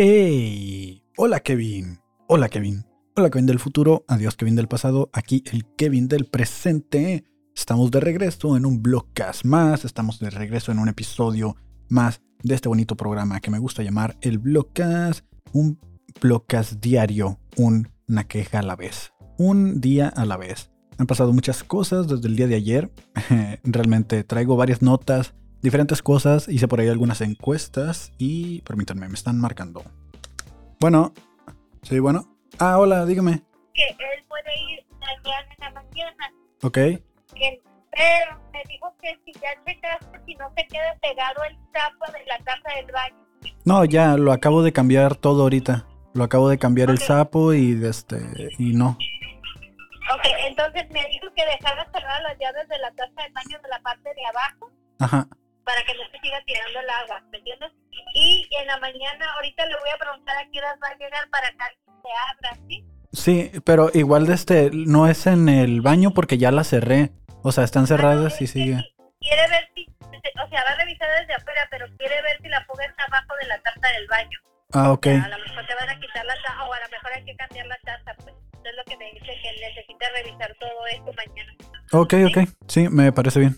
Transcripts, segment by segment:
Hey, hola Kevin, hola Kevin, hola Kevin del futuro, adiós Kevin del pasado, aquí el Kevin del presente. Estamos de regreso en un blogcast más, estamos de regreso en un episodio más de este bonito programa que me gusta llamar el blogcast, un blogcast diario, una queja a la vez, un día a la vez. Han pasado muchas cosas desde el día de ayer, realmente traigo varias notas, diferentes cosas, hice por ahí algunas encuestas y permítanme, me están marcando. Bueno, sí, bueno. Ah, hola, dígame. que él puede ir mañana en la mañana. Ok. Que, pero me dijo que si ya checaste, si no se queda pegado el sapo de la taza del baño. No, ya, lo acabo de cambiar todo ahorita. Lo acabo de cambiar el sapo y este y no. Ok, entonces me dijo que dejara cerradas las llaves de la taza del baño de la parte de abajo Ajá. Para que no se siga tirando el agua, ¿me entiendes? Y en la mañana, ahorita le voy a preguntar a qué horas va a llegar para que se abra, ¿sí? Sí, pero igual de este no es en el baño porque ya la cerré. O sea, están cerradas Ah, y es que sigue. sí, Quiere ver si, o sea, va a revisar desde afuera, pero quiere ver si la fuga está abajo de la taza del baño. Ah, ok. A lo mejor te van a quitar la taza o a lo mejor hay que cambiar la taza, pues. Eso es lo que me dice que necesita revisar todo esto mañana. Ok, ok. Sí, me parece bien.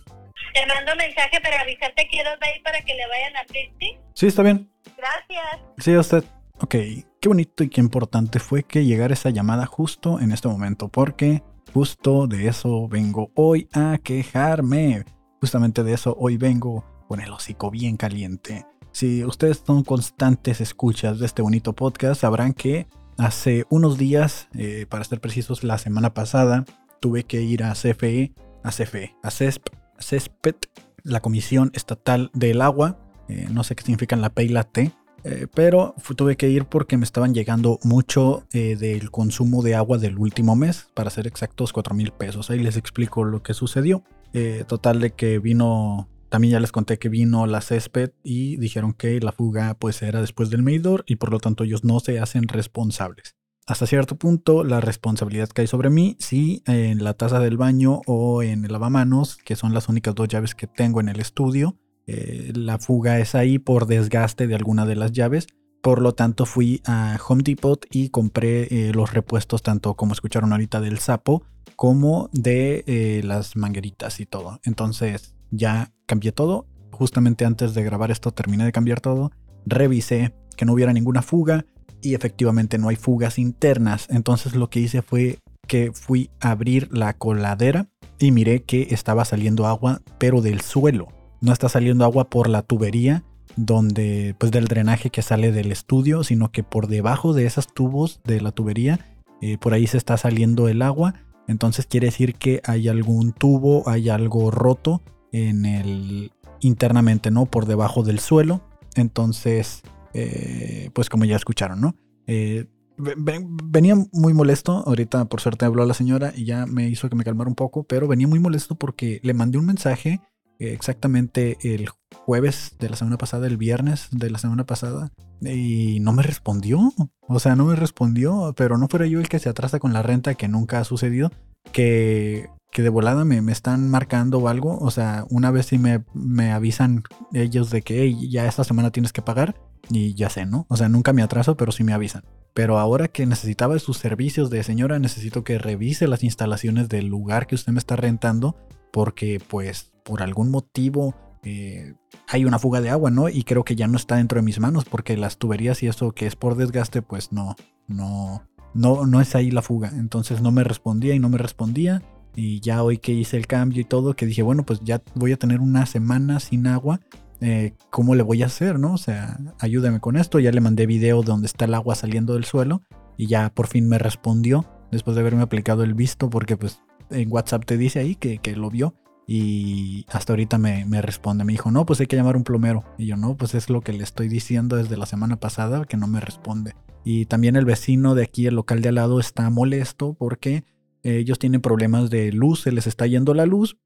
Te mando mensaje para avisarte que horas va a ir para que le vayan a abrir, ¿sí? Está bien. Gracias. Sí, a usted. Ok, qué bonito y qué importante fue que llegara esa llamada justo en este momento, porque justo de eso vengo hoy a quejarme. Justamente de eso hoy vengo con el hocico bien caliente. Si ustedes son constantes escuchas de este bonito podcast, sabrán que hace unos días, eh, para ser precisos, la semana pasada, tuve que ir a CFE, a CFE, a CESP, CESPET, la Comisión Estatal del Agua. eh, no sé qué significan la P y la T. Eh, pero tuve que ir porque me estaban llegando mucho eh, del consumo de agua del último mes, para ser exactos 4 mil pesos. Ahí les explico lo que sucedió. Total de que vino, también ya les conté que vino la césped y dijeron que la fuga pues era después del medidor y por lo tanto ellos no se hacen responsables. Hasta cierto punto la responsabilidad cae sobre mí si en la taza del baño o en el lavamanos, que son las únicas dos llaves que tengo en el estudio, eh, la fuga es ahí por desgaste de alguna de las llaves. Por lo tanto, fui a Home Depot y compré eh, los repuestos, tanto como escucharon ahorita del sapo, como de eh, las mangueritas y todo. Entonces, ya cambié todo. Justamente antes de grabar esto, terminé de cambiar todo. Revisé que no hubiera ninguna fuga y efectivamente no hay fugas internas. Entonces, lo que hice fue que fui a abrir la coladera y miré que estaba saliendo agua, pero del suelo no está saliendo agua por la tubería donde pues del drenaje que sale del estudio, sino que por debajo de esos tubos de la tubería eh, por ahí se está saliendo el agua. Entonces quiere decir que hay algún tubo, hay algo roto en el internamente, ¿no? Por debajo del suelo. Entonces, eh, pues como ya escucharon, ¿no? Eh, ve- ve- venía muy molesto. Ahorita, por suerte, habló la señora y ya me hizo que me calmara un poco. Pero venía muy molesto porque le mandé un mensaje eh, exactamente el jueves de la semana pasada, el viernes de la semana pasada. Y no me respondió. O sea, no me respondió. Pero no fuera yo el que se atrasa con la renta, que nunca ha sucedido. Que, que de volada me, me están marcando o algo. O sea, una vez sí me, me avisan ellos de que "Hey, ya esta semana tienes que pagar. Y ya sé, ¿no? O sea, nunca me atraso, pero sí me avisan. Pero ahora que necesitaba sus servicios de señora, necesito que revise las instalaciones del lugar que usted me está rentando. Porque, pues, por algún motivo eh, hay una fuga de agua, ¿no? Y creo que ya no está dentro de mis manos. Porque las tuberías y eso que es por desgaste, pues no, no, no, no es ahí la fuga. Entonces no me respondía y no me respondía. Y ya hoy que hice el cambio y todo, que dije, bueno, pues ya voy a tener una semana sin agua. Eh, ¿Cómo le voy a hacer, no? O sea, ayúdame con esto. Ya le mandé video donde está el agua saliendo del suelo. Y ya por fin me respondió. Después de haberme aplicado el visto. Porque pues en WhatsApp te dice ahí que, que lo vio. Y hasta ahorita me, me responde. Me dijo, no, pues hay que llamar a un plomero. Y yo, no, pues es lo que le estoy diciendo desde la semana pasada, que no me responde. Y también el vecino de aquí, el local de al lado, está molesto porque eh, ellos tienen problemas de luz, se les está yendo la luz.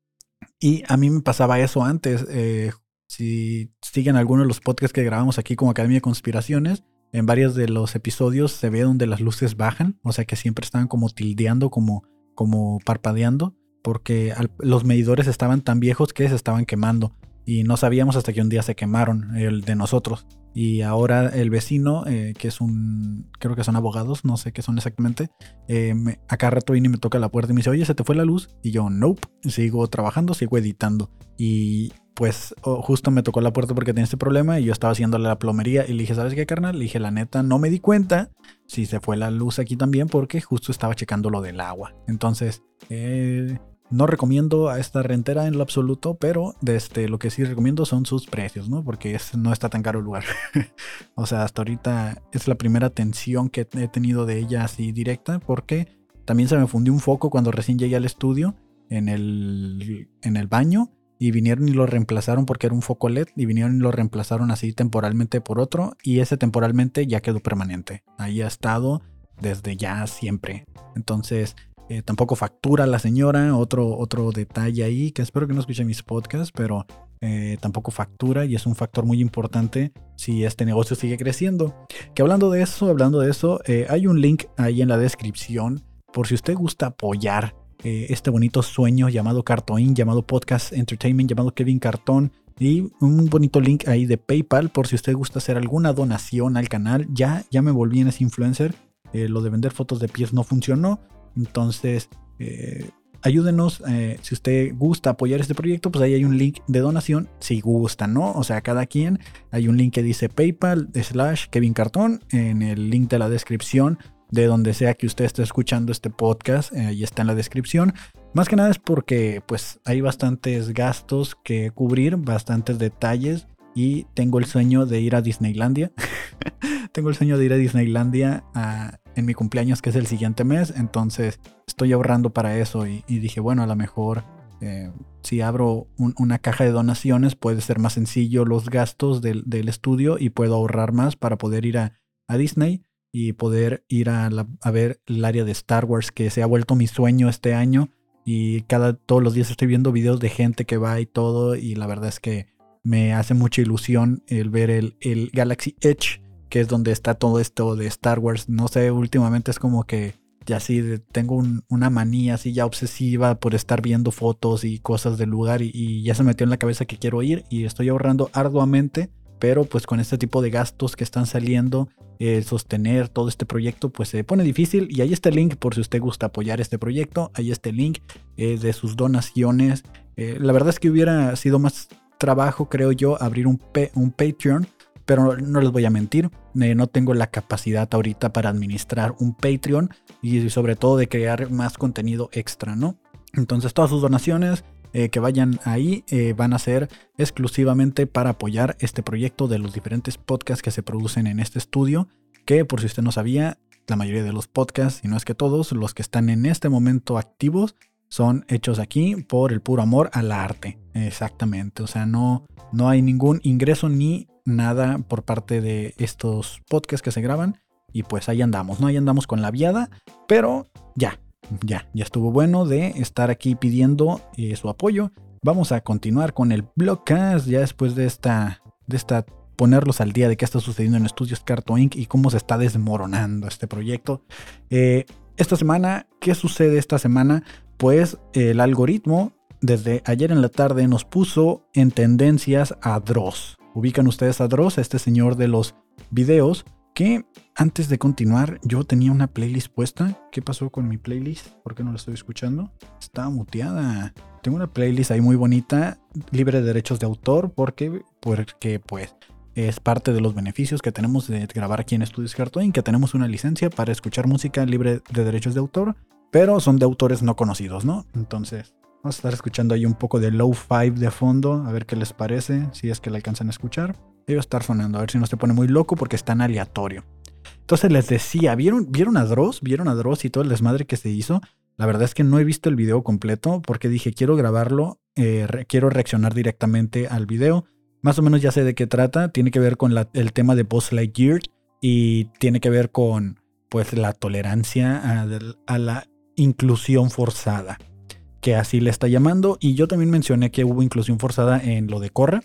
Y a mí me pasaba eso antes. eh, si siguen algunos de los podcasts que grabamos aquí como Academia de Conspiraciones, en varios de los episodios se ve donde las luces bajan, o sea que siempre estaban como tildeando, como, como parpadeando, porque los medidores estaban tan viejos que se estaban quemando y no sabíamos hasta que un día se quemaron, el de nosotros. Y ahora el vecino, eh, que es un, creo que son abogados, no sé qué son exactamente, eh, me, acá rato viene y me toca la puerta y me dice, oye, ¿se te fue la luz? Y yo, nope, sigo trabajando, sigo editando. Y pues oh, justo me tocó la puerta porque tenía este problema y yo estaba haciéndole la plomería y le dije, ¿sabes qué, carnal? Le dije, la neta, no me di cuenta si se fue la luz aquí también porque justo estaba checando lo del agua. Entonces, eh, no recomiendo a esta rentera en lo absoluto, pero este, lo que sí recomiendo son sus precios, ¿no? Porque no está tan caro el lugar. o sea, hasta ahorita es la primera atención que he tenido de ella así directa, porque también se me fundió un foco cuando recién llegué al estudio en el, en el baño y vinieron y lo reemplazaron porque era un foco LED y vinieron y lo reemplazaron así temporalmente por otro y ese temporalmente ya quedó permanente. Ahí ha estado desde ya siempre. Entonces, eh, tampoco factura la señora, otro, otro detalle ahí, que espero que no escuche mis podcasts, pero eh, tampoco factura y es un factor muy importante si este negocio sigue creciendo. Que hablando de eso, hablando de eso, eh, hay un link ahí en la descripción por si usted gusta apoyar este bonito sueño llamado Cartoon, llamado Podcast Entertainment, llamado Kevin Cartón. Y un bonito link ahí de PayPal por si usted gusta hacer alguna donación al canal. Ya, ya me volví en ese influencer. lo de vender fotos de pies no funcionó entonces, eh, ayúdenos. Eh, si usted gusta apoyar este proyecto, pues ahí hay un link de donación. Si gusta, ¿no? O sea, cada quien. Hay un link que dice PayPal slash Kevin Cartón en el link de la descripción de donde sea que usted esté escuchando este podcast. Eh, ahí está en la descripción. Más que nada es porque pues hay bastantes gastos que cubrir, bastantes detalles y tengo el sueño de ir a Disneylandia. tengo el sueño de ir a Disneylandia en mi cumpleaños, que es el siguiente mes. Entonces estoy ahorrando para eso y, dije, bueno, a lo mejor eh, si abro una caja de donaciones puede ser más sencillo los gastos del, estudio y puedo ahorrar más para poder ir a, Disney y poder ir a, ver el área de Star Wars que se ha vuelto mi sueño este año. Y cada, todos los días estoy viendo videos de gente que va y todo. Y la verdad es que me hace mucha ilusión el ver el, Galaxy Edge, que es donde está todo esto de Star Wars. No sé, últimamente es como que ya sí tengo una manía así ya obsesiva por estar viendo fotos y cosas del lugar y, ya se metió en la cabeza que quiero ir y estoy ahorrando arduamente, pero pues con este tipo de gastos que están saliendo, eh, sostener todo este proyecto pues se pone difícil y ahí está el link por si usted gusta apoyar este proyecto, ahí está el link eh, de sus donaciones. Eh, la verdad es que hubiera sido más trabajo, creo yo, abrir un, un Patreon, pero no les voy a mentir, eh, no tengo la capacidad ahorita para administrar un Patreon y sobre todo de crear más contenido extra, ¿no? Entonces todas sus donaciones eh, que vayan ahí eh, van a ser exclusivamente para apoyar este proyecto de los diferentes podcasts que se producen en este estudio, que por si usted no sabía, la mayoría de los podcasts, y no es que todos, los que están en este momento activos, son hechos aquí por el puro amor al arte. Exactamente. O sea, no, no hay ningún ingreso ni nada por parte de estos podcasts que se graban. Y pues ahí andamos, ¿no? Ahí andamos con la viada. Pero ya, ya, ya estuvo bueno de estar aquí pidiendo eh, su apoyo. Vamos a continuar con el blogcast ya después de esta, de esta ponerlos al día de qué está sucediendo en Estudios Carto Inc. y cómo se está desmoronando este proyecto. Eh, esta semana, ¿qué sucede esta semana? pues el algoritmo desde ayer en la tarde nos puso en tendencias a Dross. Ubican ustedes a Dross, este señor de los videos, que antes de continuar yo tenía una playlist puesta. ¿Qué pasó con mi playlist? ¿Por qué no la estoy escuchando? Está muteada. Tengo una playlist ahí muy bonita, libre de derechos de autor, porque, porque pues es parte de los beneficios que tenemos de grabar aquí en Estudios Cartoon, que tenemos una licencia para escuchar música libre de derechos de autor pero son de autores no conocidos, ¿no? Entonces, vamos a estar escuchando ahí un poco de low five de fondo, a ver qué les parece, si es que la alcanzan a escuchar. A estar sonando, a ver si no se pone muy loco porque está en aleatorio. Entonces les decía, ¿vieron, ¿vieron a Dross? ¿Vieron a Dross y todo el desmadre que se hizo? La verdad es que no he visto el video completo porque dije, quiero grabarlo, eh, quiero reaccionar directamente al video. Más o menos ya sé de qué trata. Tiene que ver con el tema de Boss Lightyear y tiene que ver con pues la tolerancia a la inclusión forzada, que así le está llamando. Y yo también mencioné que hubo inclusión forzada en lo de Corra.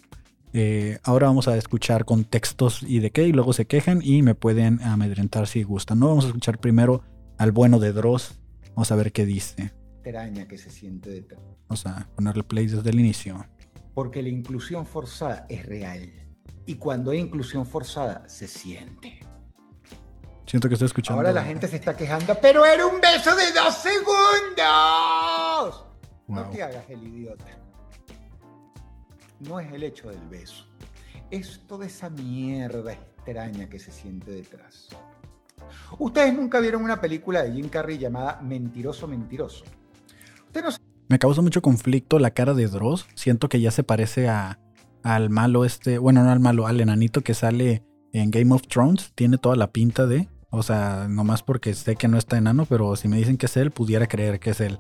Eh, ahora vamos a escuchar contextos y de qué, y luego se quejan y me pueden amedrentar si gustan. No vamos a escuchar primero al bueno de Dross. Vamos a ver qué dice. que se siente de Vamos a ponerle play desde el inicio. Porque la inclusión forzada es real Y cuando hay inclusión forzada, se siente. Siento que estoy escuchando. Ahora la gente se está quejando, pero era un beso de dos segundos. No te hagas el idiota. No es el hecho del beso. Es toda esa mierda extraña que se siente detrás. Ustedes nunca vieron una película de Jim Carrey llamada Mentiroso, Mentiroso. No Me causa mucho conflicto la cara de Dross. Siento que ya se parece a, al malo este, bueno, no al malo, al enanito que sale en Game of Thrones. Tiene toda la pinta de, o sea, nomás porque sé que no está enano, pero si me dicen que es él, pudiera creer que es él.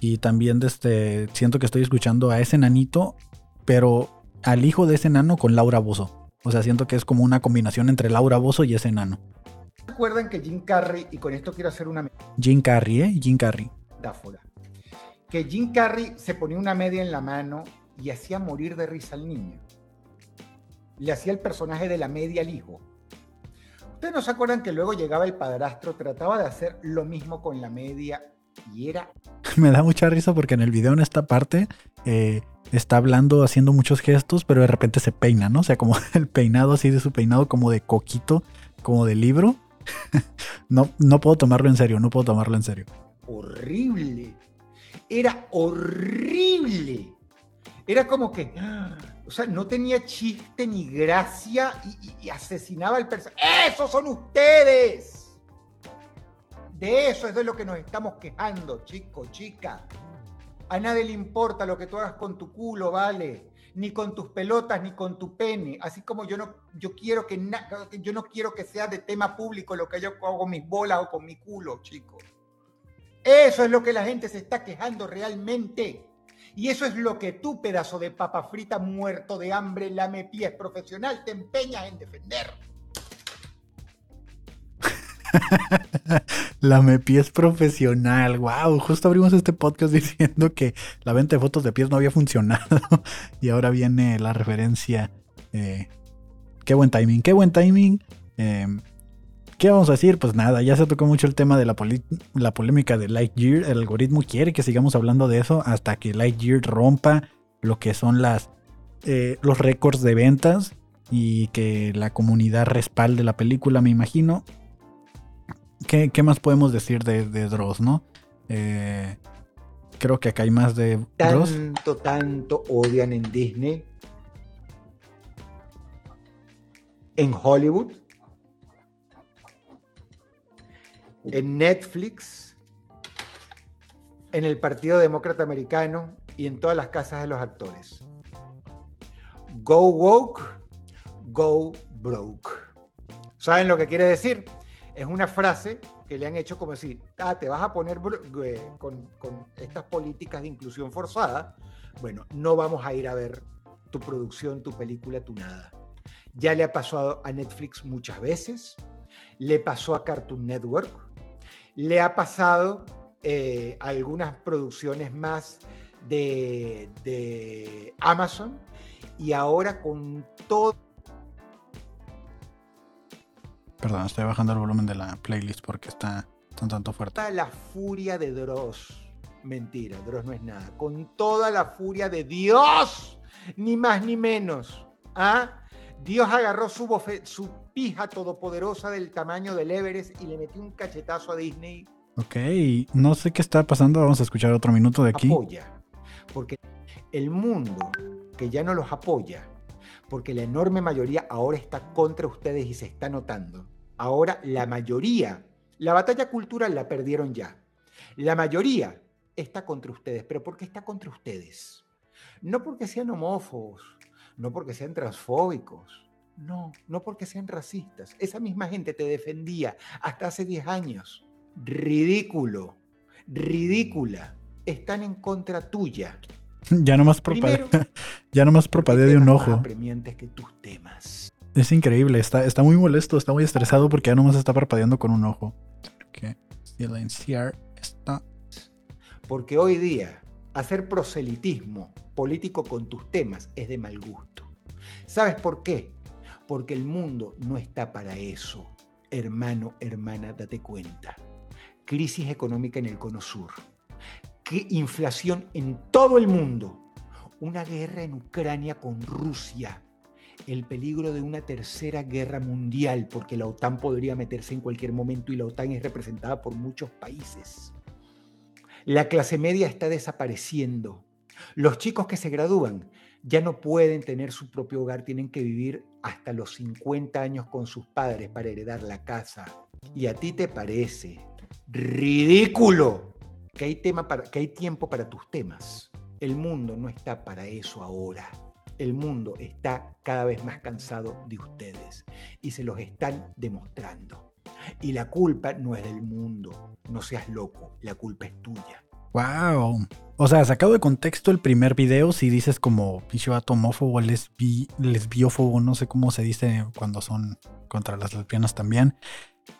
Y también este, siento que estoy escuchando a ese enanito, pero al hijo de ese enano con Laura Bozo. O sea, siento que es como una combinación entre Laura Bozo y ese enano. se acuerdan que Jim Carrey, y con esto quiero hacer una Jim Carrey, ¿eh? Jim Carrey. metáfora, que Jim Carrey se ponía una media en la mano y hacía morir de risa al niño. Le hacía el personaje de la media al hijo. ¿Ustedes no se acuerdan que luego llegaba el padrastro, trataba de hacer lo mismo con la media y era Me da mucha risa porque en el video en esta parte eh, está hablando, haciendo muchos gestos, pero de repente se peina, ¿no? O sea, como el peinado así de su peinado como de coquito, como de libro. no, no puedo tomarlo en serio, no puedo tomarlo en serio. horrible. Era horrible. Era como que, o sea, no tenía chiste ni gracia y, y- y asesinaba al personaje. ¡Esos son ustedes! De eso es de lo que nos estamos quejando, chico, chica. A nadie le importa lo que tú hagas con tu culo, vale. Ni con tus pelotas, ni con tu pene. Así como yo no, yo quiero que, yo no quiero que sea de tema público lo que yo hago con mis bolas o con mi culo, chicos. Eso es lo que la gente se está quejando realmente. Y eso es lo que tú, pedazo de papa frita muerto de hambre, lame pies profesional, te empeñas en defender. La MEPI es profesional, wow. Justo abrimos este podcast diciendo que la venta de fotos de pies no había funcionado. y ahora viene la referencia. eh, qué buen timing, qué buen timing. Eh, ¿Qué vamos a decir? Pues nada, ya se tocó mucho el tema de la, la polémica de Lightyear. El algoritmo quiere que sigamos hablando de eso hasta que Lightyear rompa lo que son las, eh, los récords de ventas y que la comunidad respalde la película, me imagino. ¿Qué, más podemos decir de, de Dross, no? Eh, creo que acá hay más de Dross. Tanto, tanto odian en Disney, en Hollywood, en Netflix, en el Partido Demócrata Americano y en todas las casas de los actores. Go woke, go broke. ¿Saben lo que quiere decir? Es una frase que le han hecho como decir, ah, te vas a poner eh, con, con estas políticas de inclusión forzada. Bueno, no vamos a ir a ver tu producción, tu película, tu nada. Ya le ha pasado a Netflix muchas veces, le pasó a Cartoon Network, le ha pasado eh, a algunas producciones más de, de Amazon y ahora con todo Perdón, estoy bajando el volumen de la playlist porque está un tanto fuerte. toda la furia de Dross. Mentira, Dross no es nada. Con toda la furia de Dios, ni más ni menos. ¿Ah? Dios agarró su, bofe- su pija todopoderosa del tamaño del Everest y le metió un cachetazo a Disney. Ok, no sé qué está pasando. Vamos a escuchar otro minuto de aquí. Apoya. Porque el mundo que ya no los apoya, porque la enorme mayoría ahora está contra ustedes y se está notando. Ahora la mayoría, la batalla cultural la perdieron ya. La mayoría está contra ustedes, pero ¿por qué está contra ustedes? No porque sean homófobos, no porque sean transfóbicos, no, no porque sean racistas. Esa misma gente te defendía hasta hace 10 años. Ridículo, ridícula. Están en contra tuya. Ya nomás, propa- Primero, ya nomás propadé de un más ojo. apremiantes que tus temas. Es increíble, está, está muy molesto, está muy estresado porque ya nomás está parpadeando con un ojo. Que silenciar esta. Porque hoy día hacer proselitismo político con tus temas es de mal gusto. ¿Sabes por qué? Porque el mundo no está para eso. Hermano, hermana, date cuenta. Crisis económica en el cono sur. ¿Qué inflación en todo el mundo? Una guerra en Ucrania con Rusia. el peligro de una tercera guerra mundial, porque la OTAN podría meterse en cualquier momento y la OTAN es representada por muchos países. La clase media está desapareciendo. Los chicos que se gradúan ya no pueden tener su propio hogar, tienen que vivir hasta los 50 años con sus padres para heredar la casa. ¿Y a ti te parece ridículo que hay, tema para, que hay tiempo para tus temas? El mundo no está para eso ahora. El mundo está cada vez más cansado de ustedes y se los están demostrando. Y la culpa no es del mundo, no seas loco, la culpa es tuya. Wow. O sea, sacado de contexto el primer video, si dices como pinche vato lesbi, lesbiófobo, no sé cómo se dice cuando son contra las lesbianas también.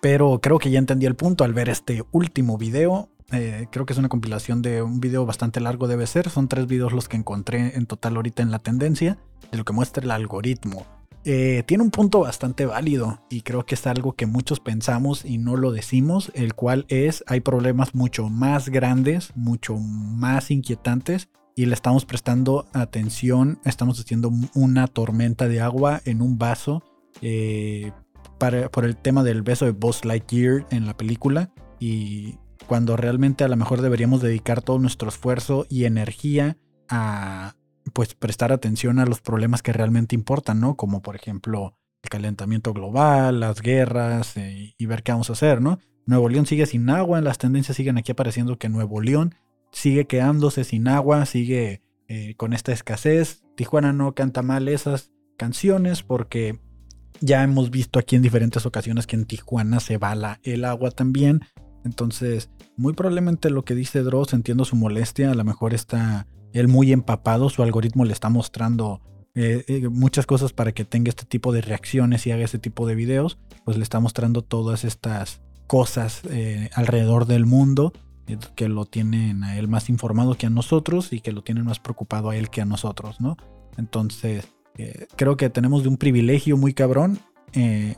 Pero creo que ya entendí el punto al ver este último video. Eh, creo que es una compilación de un video bastante largo debe ser. Son tres videos los que encontré en total ahorita en la tendencia de lo que muestra el algoritmo. Eh, tiene un punto bastante válido y creo que es algo que muchos pensamos y no lo decimos, el cual es hay problemas mucho más grandes, mucho más inquietantes y le estamos prestando atención, estamos haciendo una tormenta de agua en un vaso eh, por el tema del beso de Buzz Lightyear en la película y cuando realmente a lo mejor deberíamos dedicar todo nuestro esfuerzo y energía a, pues prestar atención a los problemas que realmente importan, ¿no? Como por ejemplo el calentamiento global, las guerras eh, y ver qué vamos a hacer, ¿no? Nuevo León sigue sin agua, las tendencias siguen aquí apareciendo que Nuevo León sigue quedándose sin agua, sigue eh, con esta escasez. Tijuana no canta mal esas canciones porque ya hemos visto aquí en diferentes ocasiones que en Tijuana se bala el agua también. Entonces, muy probablemente lo que dice Dross, entiendo su molestia, a lo mejor está él muy empapado, su algoritmo le está mostrando eh, eh, muchas cosas para que tenga este tipo de reacciones y haga este tipo de videos, pues le está mostrando todas estas cosas eh, alrededor del mundo que lo tienen a él más informado que a nosotros y que lo tienen más preocupado a él que a nosotros, ¿no? Entonces, creo que tenemos de un privilegio muy cabrón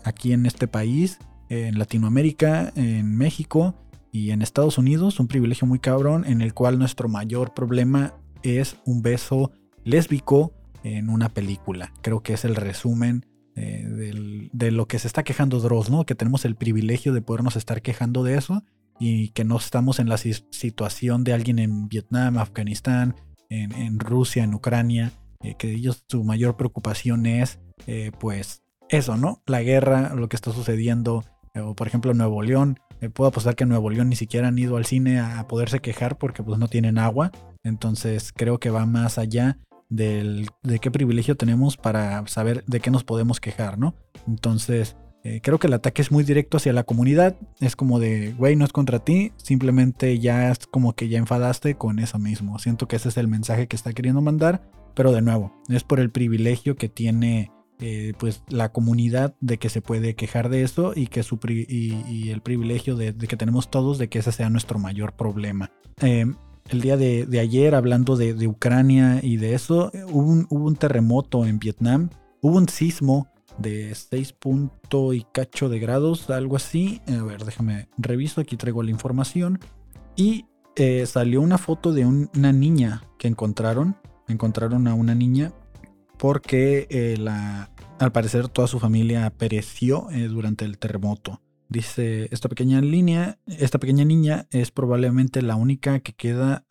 aquí en este país, en Latinoamérica, en México y en Estados Unidos, un privilegio muy cabrón en el cual nuestro mayor problema es un beso lésbico en una película. Creo que es el resumen eh, de lo que se está quejando Dross, ¿no? Que tenemos el privilegio de podernos estar quejando de eso y que no estamos en la situación de alguien en Vietnam, Afganistán, en, Rusia, en Ucrania, eh, que ellos su mayor preocupación es, eh, pues, eso, ¿no? La guerra, lo que está sucediendo, o por ejemplo Nuevo León. puedo apostar que Nuevo León ni siquiera han ido al cine a poderse quejar porque pues no tienen agua. Entonces creo que va más allá del, de qué privilegio tenemos para saber de qué nos podemos quejar, ¿no? Entonces eh, creo que el ataque es muy directo hacia la comunidad. Es como de, güey, no es contra ti, simplemente ya es como que ya enfadaste con eso mismo. Siento que ese es el mensaje que está queriendo mandar, pero de nuevo, es por el privilegio que tiene eh, pues la comunidad de que se puede quejar de eso y que su y, el privilegio de, que tenemos todos de que ese sea nuestro mayor problema. Eh, el día de, ayer, hablando de, Ucrania y de eso, hubo un, terremoto en Vietnam, hubo un sismo de 6 punto y cacho de grados, algo así. A ver, déjame reviso, aquí traigo la información. Y eh, salió una foto de una niña que encontraron. Encontraron a una niña porque eh, al parecer toda su familia pereció eh, durante el terremoto. Dice, esta pequeña línea, esta pequeña niña es probablemente la única que queda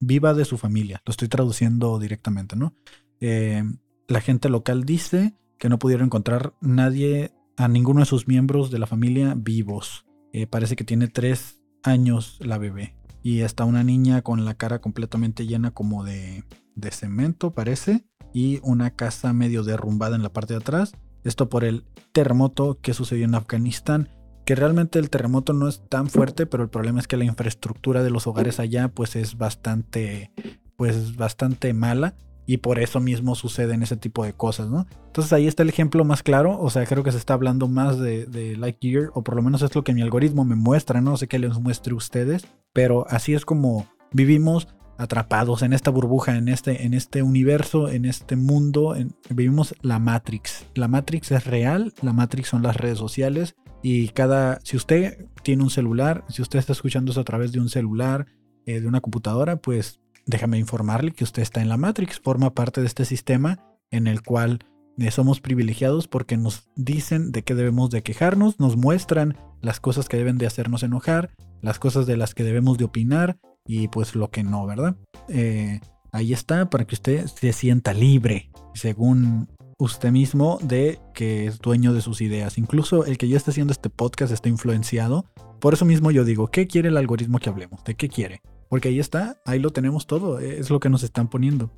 viva de su familia. Lo estoy traduciendo directamente, ¿no? Eh, la gente local dice que no pudieron encontrar nadie, a ninguno de sus miembros de la familia vivos. Eh, parece que tiene tres años la bebé. Y está una niña con la cara completamente llena como de cemento, parece. Y una casa medio derrumbada en la parte de atrás. Esto por el terremoto que sucedió en Afganistán que realmente el terremoto no es tan fuerte, pero el problema es que la infraestructura de los hogares allá pues es bastante pues bastante mala y por eso mismo suceden ese tipo de cosas, ¿no? Entonces ahí está el ejemplo más claro, o sea, creo que se está hablando más de, de Lightyear, o por lo menos es lo que mi algoritmo me muestra, no sé qué les muestre ustedes, pero así es como vivimos atrapados en esta burbuja, en este, en este universo, en este mundo, vivimos la Matrix. La Matrix es real, la Matrix son las redes sociales, y cada, si usted tiene un celular, si usted está escuchando eso a través de un celular, eh, de una computadora, pues déjame informarle que usted está en la Matrix, forma parte de este sistema en el cual eh, somos privilegiados porque nos dicen de qué debemos de quejarnos, nos muestran las cosas que deben de hacernos enojar, las cosas de las que debemos de opinar y pues lo que no, ¿verdad? Eh, ahí está para que usted se sienta libre, según usted mismo, de que es dueño de sus ideas. Incluso el que yo esté haciendo este podcast está influenciado. Por eso mismo yo digo, ¿qué quiere el algoritmo que hablemos? ¿De qué quiere? Porque ahí está, ahí lo tenemos todo, es lo que nos están poniendo.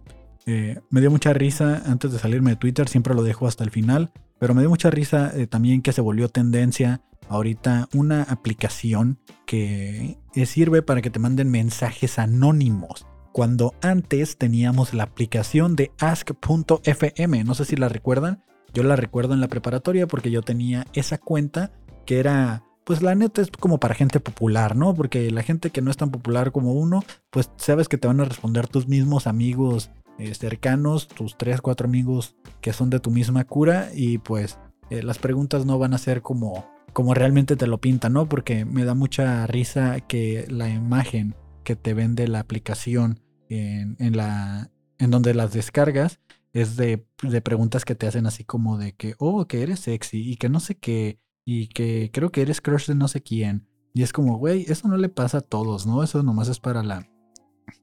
Eh, me dio mucha risa antes de salirme de Twitter, siempre lo dejo hasta el final, pero me dio mucha risa eh, también que se volvió tendencia ahorita una aplicación que eh, sirve para que te manden mensajes anónimos. Cuando antes teníamos la aplicación de ask.fm, no sé si la recuerdan, yo la recuerdo en la preparatoria porque yo tenía esa cuenta que era pues la neta es como para gente popular, ¿no? Porque la gente que no es tan popular como uno, pues sabes que te van a responder tus mismos amigos eh, cercanos, tus tres, cuatro amigos que son de tu misma cura y pues eh, las preguntas no van a ser como, como realmente te lo pintan, ¿no? Porque me da mucha risa que la imagen que te vende la aplicación en, la, en donde las descargas es de, de, preguntas que te hacen así como de que, oh, que eres sexy y que no sé qué, y que creo que eres crush de no sé quién. Y es como, güey, eso no le pasa a todos, ¿no? Eso nomás es para la,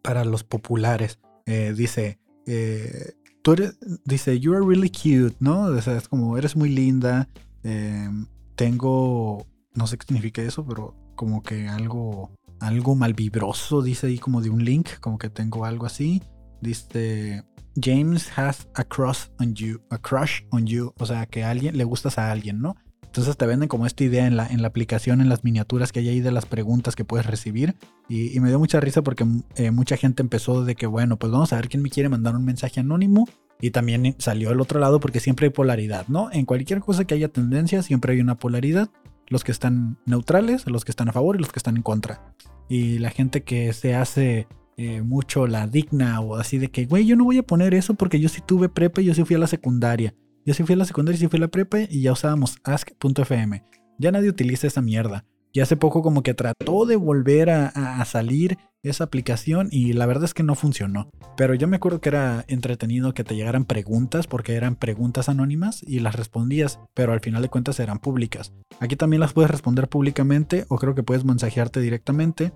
para los populares. Eh, dice, eh, tú eres, dice, you are really cute, ¿no? O sea, es como, eres muy linda. Em, tengo, no sé qué significa eso, pero como que algo, algo malvibroso, dice ahí como de un link, como que tengo algo así. Dice, James has a crush on you, a crush on you, o sea, que alguien le gustas a alguien, ¿no? Entonces te venden como esta idea en la, en la aplicación, en las miniaturas que hay ahí de las preguntas que puedes recibir. Y, me dio mucha risa porque eh, mucha gente empezó de que, bueno, pues vamos a ver quién me quiere mandar un mensaje anónimo. Y también salió el otro lado porque siempre hay polaridad, ¿no? En cualquier cosa que haya tendencia, siempre hay una polaridad. Los que están neutrales, los que están a favor y los que están en contra. Y la gente que se hace eh, mucho la digna o así de que, güey, yo no voy a poner eso porque yo sí tuve prepa y yo sí fui a la secundaria. Yo sí fui a la secundaria y sí fui a la prepa y ya usábamos ask.fm. Ya nadie utiliza esa mierda. Y hace poco como que trató de volver a, salir esa aplicación y la verdad es que no funcionó. Pero yo me acuerdo que era entretenido que te llegaran preguntas porque eran preguntas anónimas y las respondías, pero al final de cuentas eran públicas. Aquí también las puedes responder públicamente o creo que puedes mensajearte directamente.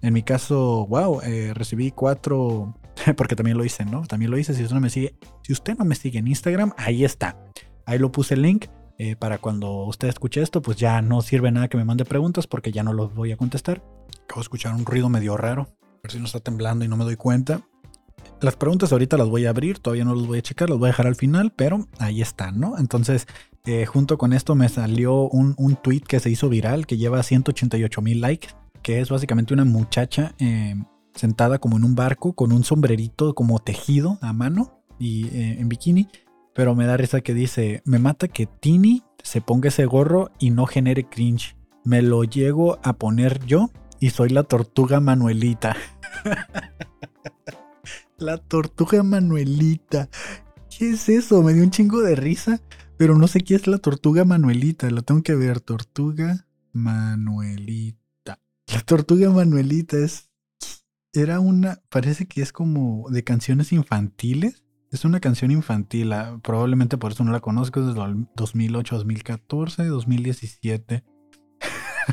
En mi caso, wow, eh, recibí cuatro porque también lo hice, ¿no? También lo hice. Si usted no me sigue, si usted no me sigue en Instagram, ahí está. Ahí lo puse el link. Eh, para cuando usted escuche esto, pues ya no sirve nada que me mande preguntas porque ya no los voy a contestar. Acabo de escuchar un ruido medio raro. A ver si no está temblando y no me doy cuenta. Las preguntas ahorita las voy a abrir, todavía no las voy a checar, las voy a dejar al final, pero ahí están, ¿no? Entonces, eh, junto con esto me salió un, un tweet que se hizo viral, que lleva 188 mil likes, que es básicamente una muchacha eh, sentada como en un barco con un sombrerito como tejido a mano y eh, en bikini. Pero me da risa que dice, me mata que Tini se ponga ese gorro y no genere cringe. Me lo llego a poner yo y soy la tortuga Manuelita. la tortuga Manuelita. ¿Qué es eso? Me dio un chingo de risa, pero no sé qué es la tortuga Manuelita. Lo tengo que ver. Tortuga Manuelita. La tortuga Manuelita es era una, parece que es como de canciones infantiles. Es una canción infantil, ah, probablemente por eso no la conozco, desde 2008, 2014, 2017.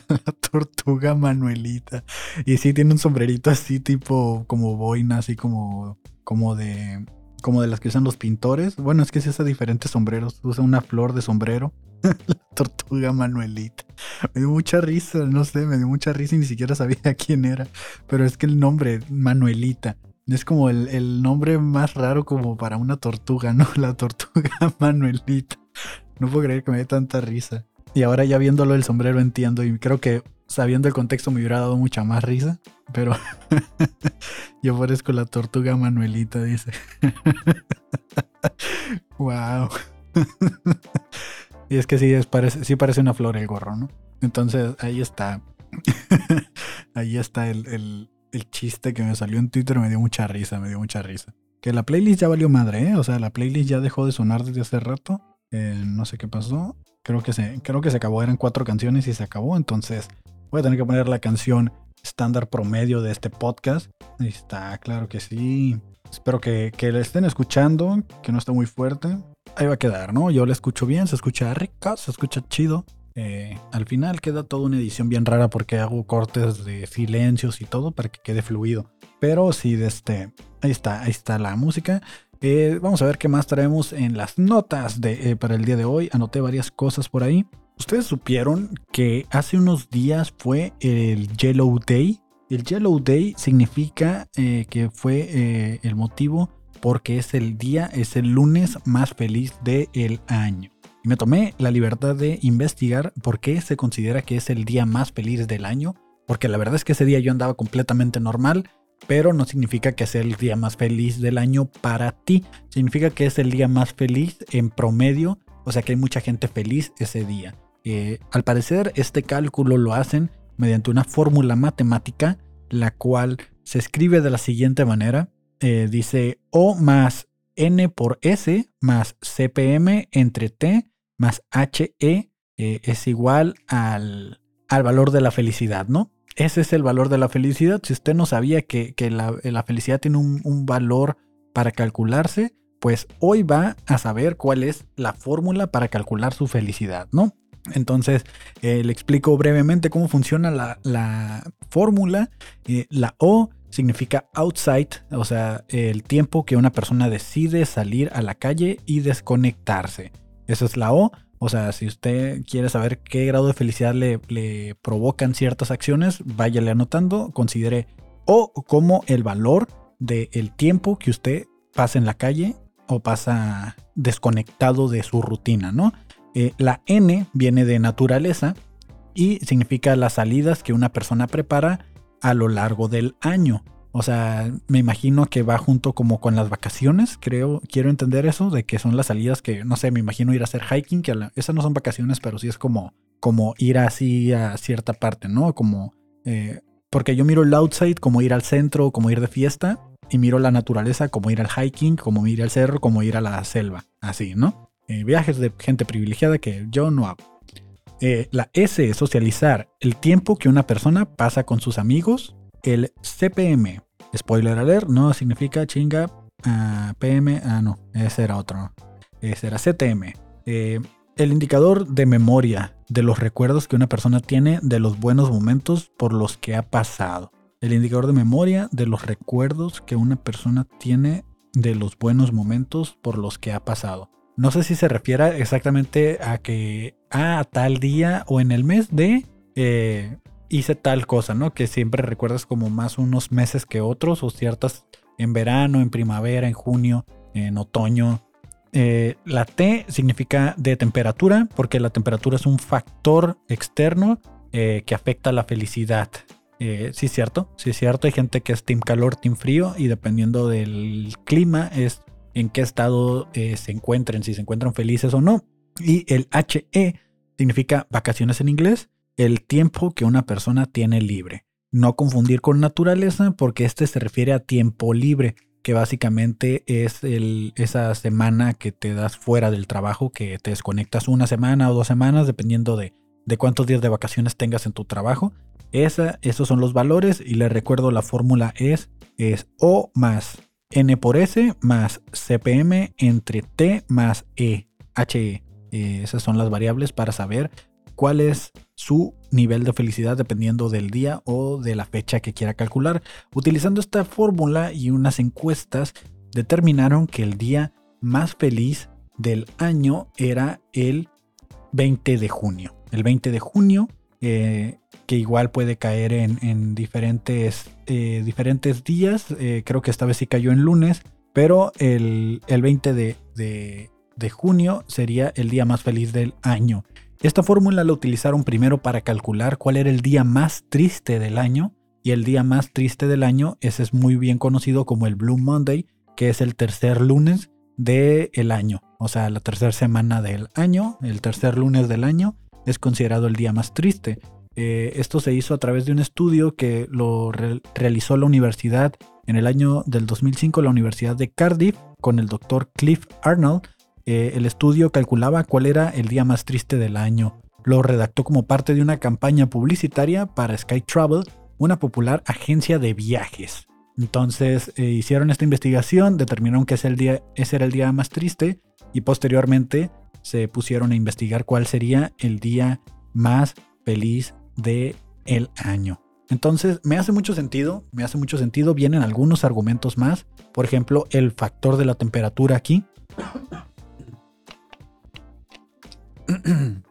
la tortuga Manuelita. Y sí, tiene un sombrerito así, tipo como boina, así como, como de como de las que usan los pintores. Bueno, es que se usa diferentes sombreros. Usa una flor de sombrero. la tortuga Manuelita. Me dio mucha risa, no sé, me dio mucha risa y ni siquiera sabía quién era. Pero es que el nombre, Manuelita, es como el, el nombre más raro como para una tortuga, ¿no? La tortuga Manuelita. No puedo creer que me dé tanta risa. Y ahora ya viéndolo el sombrero entiendo y creo que sabiendo el contexto me hubiera dado mucha más risa, pero yo parezco la tortuga Manuelita, dice. wow. Y es que sí, parece, sí parece una flor el gorro, ¿no? Entonces ahí está. ahí está el, chiste que me salió en Twitter, me dio mucha risa, me dio mucha risa. Que la playlist ya valió madre, ¿eh? O sea, la playlist ya dejó de sonar desde hace rato. Eh, no sé qué pasó. Creo que, se, creo que se acabó, eran cuatro canciones y se acabó. Entonces Voy a tener que poner la canción estándar promedio de este podcast. Ahí está, claro que sí. Espero que, que le estén escuchando, que no esté muy fuerte. Ahí va a quedar, ¿no? Yo la escucho bien, se escucha rica, se escucha chido. Eh, al final queda toda una edición bien rara porque hago cortes de silencios y todo para que quede fluido. Pero sí, de este, ahí está, ahí está la música. Eh, vamos a ver qué más traemos en las notas de, eh, para el día de hoy. Anoté varias cosas por ahí. Ustedes supieron que hace unos días fue el Yellow Day. El Yellow Day significa que fue el motivo porque es el día, es el lunes más feliz del año. Y me tomé la libertad de investigar por qué se considera que es el día más feliz del año, porque la verdad es que ese día yo andaba completamente normal, pero no significa que sea el día más feliz del año para ti, significa que es el día más feliz en promedio, o sea que hay mucha gente feliz ese día. Eh, al parecer este cálculo lo hacen mediante una fórmula matemática, la cual se escribe de la siguiente manera. Eh, dice O más N por S más CPM entre T más HE eh, es igual al, al, valor de la felicidad, ¿no? Ese es el valor de la felicidad. Si usted no sabía que, la, felicidad tiene un, valor para calcularse, pues hoy va a saber cuál es la fórmula para calcular su felicidad, ¿no? Entonces, eh, le explico brevemente cómo funciona la, fórmula. la O significa outside, o sea, el tiempo que una persona decide salir a la calle y desconectarse. Esa es la O. O sea, si usted quiere saber qué grado de felicidad le, provocan ciertas acciones, váyale anotando, considere O como el valor del tiempo que usted pasa en la calle o pasa desconectado de su rutina, ¿no? Eh, la N viene de naturaleza y significa las salidas que una persona prepara a lo largo del año. O sea, me imagino que va junto como con las vacaciones, creo, quiero entender eso, de que son las salidas que, no sé, me imagino ir a hacer hiking, que esas no son vacaciones, pero sí es como, como ir así a cierta parte, ¿no? Como, eh, porque yo miro el outside como ir al centro, como ir de fiesta, y miro la naturaleza como ir al hiking, como ir al cerro, como ir a la selva, así, ¿no? Eh, viajes de gente privilegiada que yo no hago. Eh, la S es socializar, el tiempo que una persona pasa con sus amigos. El CPM, spoiler alert, no significa chinga. Ah, PM, ah, no, ese era otro. Ese era CTM. Eh, el indicador de memoria de los recuerdos que una persona tiene de los buenos momentos por los que ha pasado. El indicador de memoria de los recuerdos que una persona tiene de los buenos momentos por los que ha pasado. No sé si se refiere exactamente a que a ah, tal día o en el mes de eh, hice tal cosa, ¿no? Que siempre recuerdas como más unos meses que otros o ciertas en verano, en primavera, en junio, en otoño. Eh, la T significa de temperatura porque la temperatura es un factor externo eh, que afecta la felicidad. sí, es cierto, sí, es cierto. Hay gente que es team calor, team frío y dependiendo del clima es en qué estado eh, se encuentren, si se encuentran felices o no. Y el HE significa vacaciones en inglés, el tiempo que una persona tiene libre. No confundir con naturaleza porque este se refiere a tiempo libre, que básicamente es esa semana que te das fuera del trabajo, que te desconectas una semana o dos semanas, dependiendo de, cuántos días de vacaciones tengas en tu trabajo. Esos son los valores y les recuerdo la fórmula es, es O más N por S más CPM entre T más E, HE. Eh, esas son las variables para saber cuál es su nivel de felicidad dependiendo del día o de la fecha que quiera calcular. Utilizando esta fórmula y unas encuestas, determinaron que el día más feliz del año era el 20 de junio. El 20 de junio eh, que igual puede caer en, diferentes, eh, diferentes días. Eh, creo que esta vez sí cayó en lunes, pero el, 20 de, junio sería el día más feliz del año. Esta fórmula la utilizaron primero para calcular cuál era el día más triste del año. Y el día más triste del año, ese es muy bien conocido como el Blue Monday, que es el tercer lunes del año. O sea, la tercera semana del año, el tercer lunes del año, es considerado el día más triste. Eh, esto se hizo a través de un estudio que lo realizó la universidad en el año del 2005, la Universidad de Cardiff, con el doctor Cliff Arnold. Eh, el estudio calculaba cuál era el día más triste del año. Lo redactó como parte de una campaña publicitaria para Sky Travel, una popular agencia de viajes. Entonces eh, hicieron esta investigación, determinaron que ese, el día, ese era el día más triste y posteriormente se pusieron a investigar cuál sería el día más feliz de el año. Entonces, me hace mucho sentido, me hace mucho sentido. Vienen algunos argumentos más. Por ejemplo, el factor de la temperatura aquí.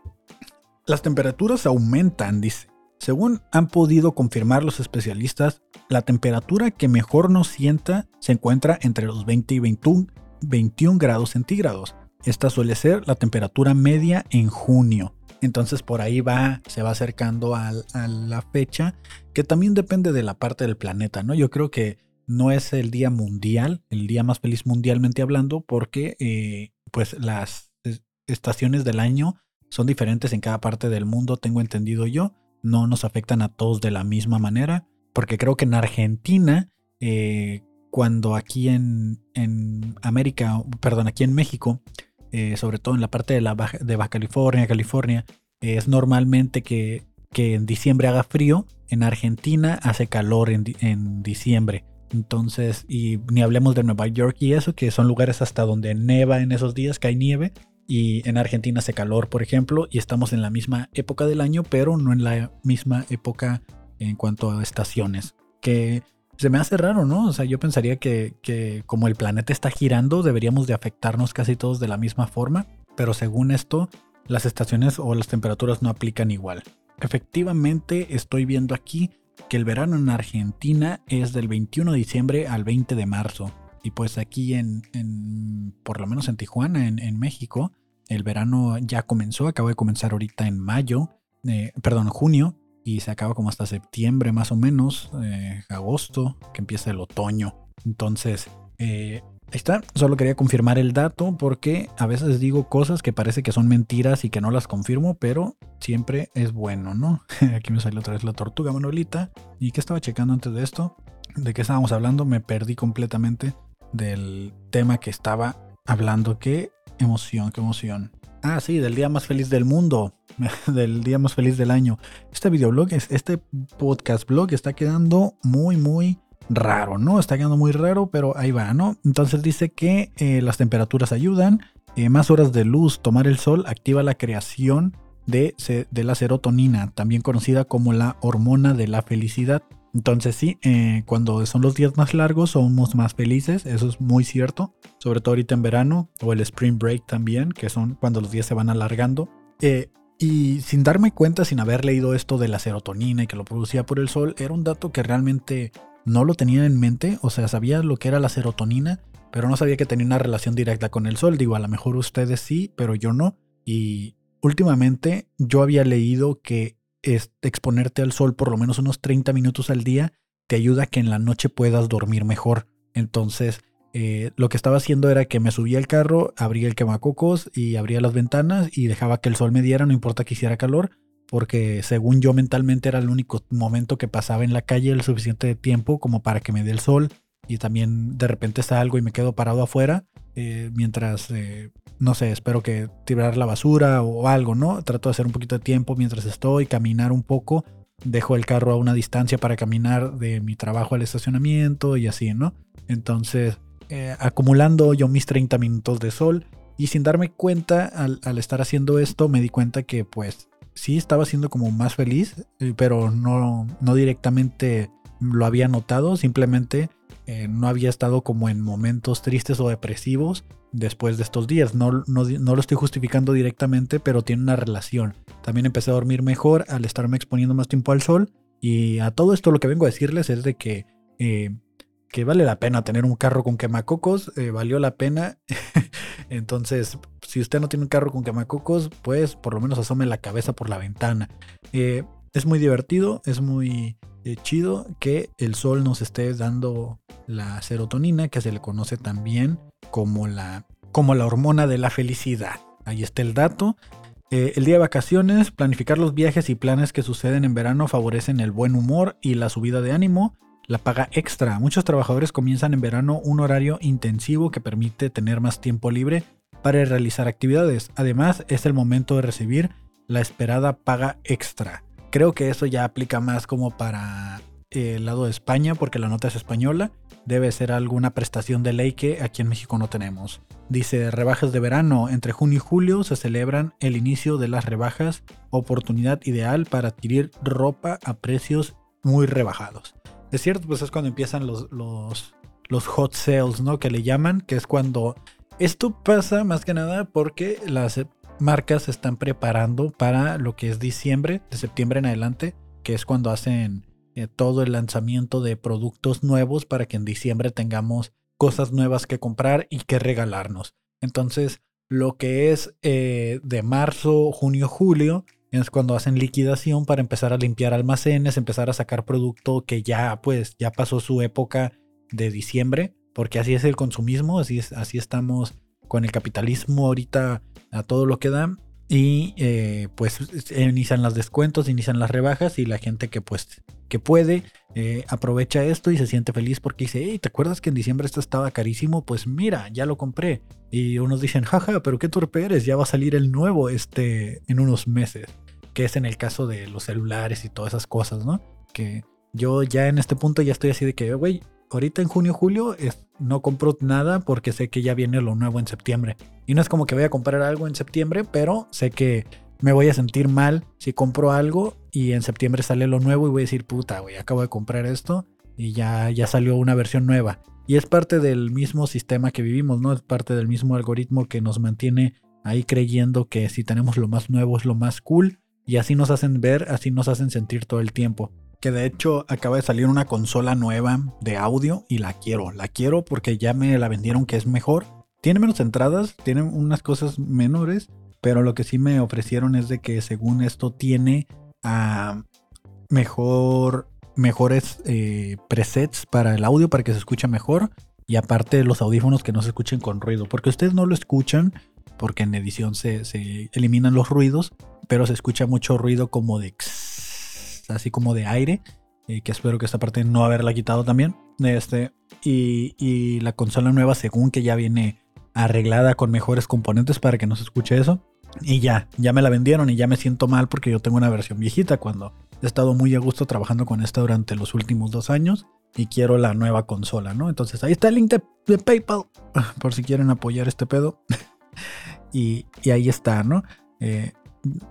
Las temperaturas aumentan, dice. Según han podido confirmar los especialistas, la temperatura que mejor nos sienta se encuentra entre los 20 y 21, 21 grados centígrados. Esta suele ser la temperatura media en junio. Entonces por ahí va, se va acercando a, la fecha, que también depende de la parte del planeta, ¿no? Yo creo que no es el día mundial, el día más feliz mundialmente hablando, porque eh, pues las estaciones del año son diferentes en cada parte del mundo, tengo entendido yo, no nos afectan a todos de la misma manera, porque creo que en Argentina, eh, cuando aquí en, en América, perdón, aquí en México, eh, sobre todo en la parte de, Baja, de Baja California, California, es normalmente que, en diciembre haga frío, en Argentina hace calor en, diciembre. Entonces, y ni hablemos de Nueva York y eso, que son lugares hasta donde neva en esos días, que hay nieve. Y en Argentina hace calor, por ejemplo, y estamos en la misma época del año, pero no en la misma época en cuanto a estaciones. Que se me hace raro, ¿no? O sea, yo pensaría que, como el planeta está girando, deberíamos de afectarnos casi todos de la misma forma, pero según esto, las estaciones o las temperaturas no aplican igual. Efectivamente, estoy viendo aquí que el verano en Argentina es del 21 de diciembre al 20 de marzo. Y pues aquí en, por lo menos en Tijuana, en, México, el verano ya comenzó, acaba de comenzar ahorita en mayo, eh, perdón, junio, y se acaba como hasta septiembre más o menos, eh, agosto, que empieza el otoño. Entonces, eh, ahí está, solo quería confirmar el dato porque a veces digo cosas que parece que son mentiras y que no las confirmo, pero siempre es bueno, ¿no? Aquí me salió otra vez la tortuga Manuelita. ¿Y qué estaba checando antes de esto? ¿De qué estábamos hablando? Me perdí completamente del tema que estaba hablando. Qué emoción, qué emoción. Ah, sí, del día más feliz del mundo. del día más feliz del año. Este videoblog, este podcast blog está quedando muy, muy raro, ¿no? Está quedando muy raro, pero ahí va, ¿no? Entonces dice que eh, las temperaturas ayudan, eh, más horas de luz, tomar el sol activa la creación de, de, la serotonina, también conocida como la hormona de la felicidad. Entonces sí, eh, cuando son los días más largos somos más felices, eso es muy cierto, sobre todo ahorita en verano o el spring break también, que son cuando los días se van alargando. Eh, y sin darme cuenta, sin haber leído esto de la serotonina y que lo producía por el sol, era un dato que realmente no lo tenía en mente, o sea, sabía lo que era la serotonina, pero no sabía que tenía una relación directa con el sol. Digo, a lo mejor ustedes sí, pero yo no. Y últimamente yo había leído que exponerte al sol por lo menos unos 30 minutos al día te ayuda a que en la noche puedas dormir mejor. Entonces, eh, lo que estaba haciendo era que me subía el carro, abría el quemacocos y abría las ventanas y dejaba que el sol me diera, no importa que hiciera calor, porque según yo mentalmente era el único momento que pasaba en la calle el suficiente tiempo como para que me dé el sol y también de repente salgo y me quedo parado afuera eh, mientras, eh, no sé, espero que tirar la basura o algo, ¿no? Trato de hacer un poquito de tiempo mientras estoy, caminar un poco, dejo el carro a una distancia para caminar de mi trabajo al estacionamiento y así, ¿no? Entonces, eh, acumulando yo mis 30 minutos de sol y sin darme cuenta al, al, estar haciendo esto, me di cuenta que pues sí estaba siendo como más feliz, pero no, no directamente lo había notado, simplemente eh, no había estado como en momentos tristes o depresivos después de estos días. No, no, lo estoy justificando directamente, pero tiene una relación. También empecé a dormir mejor al estarme exponiendo más tiempo al sol. Y a todo esto lo que vengo a decirles es de que, eh, que vale la pena tener un carro con quemacocos. Eh, valió la pena. Entonces, si usted no tiene un carro con quemacocos, pues por lo menos asome la cabeza por la ventana. Es muy divertido, es muy chido que el sol nos esté dando la serotonina, que se le conoce también como la, como la hormona de la felicidad. Ahí está el dato. Eh, el día de vacaciones, planificar los viajes y planes que suceden en verano favorecen el buen humor y la subida de ánimo. La paga extra. Muchos trabajadores comienzan en verano un horario intensivo que permite tener más tiempo libre para realizar actividades. Además, es el momento de recibir la esperada paga extra. Creo que eso ya aplica más como para el lado de España, porque la nota es española. debe ser alguna prestación de ley que aquí en México no tenemos. Dice, rebajas de verano. Entre junio y julio se celebran el inicio de las rebajas, oportunidad ideal para adquirir ropa a precios muy rebajados. Es cierto, pues es cuando empiezan los, los, los hot sales, ¿no? Que le llaman, que es cuando... Esto pasa más que nada porque las marcas se están preparando para lo que es diciembre, de septiembre en adelante, que es cuando hacen eh, todo el lanzamiento de productos nuevos para que en diciembre tengamos cosas nuevas que comprar y que regalarnos. Entonces, lo que es eh, de marzo, junio, julio, es cuando hacen liquidación para empezar a limpiar almacenes, empezar a sacar producto que ya pues ya pasó su época de diciembre, porque así es el consumismo, así es, así estamos con el capitalismo ahorita a todo lo que da y eh, pues inician los descuentos, inician las rebajas y la gente que pues que puede eh, aprovecha esto y se siente feliz porque dice, hey, ¿te acuerdas que en diciembre esto estaba carísimo? Pues mira, ya lo compré. Y unos dicen, jaja, pero qué torpe eres, ya va a salir el nuevo este en unos meses. Que es en el caso de los celulares y todas esas cosas, ¿no? Que yo ya en este punto ya estoy así de que, güey, ahorita en junio, julio no compro nada porque sé que ya viene lo nuevo en septiembre. Y no es como que voy a comprar algo en septiembre, pero sé que me voy a sentir mal si compro algo y en septiembre sale lo nuevo y voy a decir, puta, güey, acabo de comprar esto y ya, ya salió una versión nueva. Y es parte del mismo sistema que vivimos, ¿no? Es parte del mismo algoritmo que nos mantiene ahí creyendo que si tenemos lo más nuevo es lo más cool y así nos hacen ver, así nos hacen sentir todo el tiempo. Que de hecho acaba de salir una consola nueva de audio y la quiero. La quiero porque ya me la vendieron que es mejor. Tiene menos entradas, tiene unas cosas menores, pero lo que sí me ofrecieron es de que según esto tiene uh, mejor, mejores eh, presets para el audio para que se escuche mejor. Y aparte los audífonos que no se escuchen con ruido. Porque ustedes no lo escuchan porque en edición se, eliminan los ruidos. Pero se escucha mucho ruido como de... así como de aire. Eh, que espero que esta parte no haberla quitado también. Este, y, y la consola nueva según que ya viene arreglada con mejores componentes para que no se escuche eso. Y ya, ya me la vendieron y ya me siento mal porque yo tengo una versión viejita cuando he estado muy a gusto trabajando con esta durante los últimos dos años y quiero la nueva consola, ¿no? Entonces ahí está el link de, PayPal por si quieren apoyar este pedo. y, ahí está, ¿no? Eh,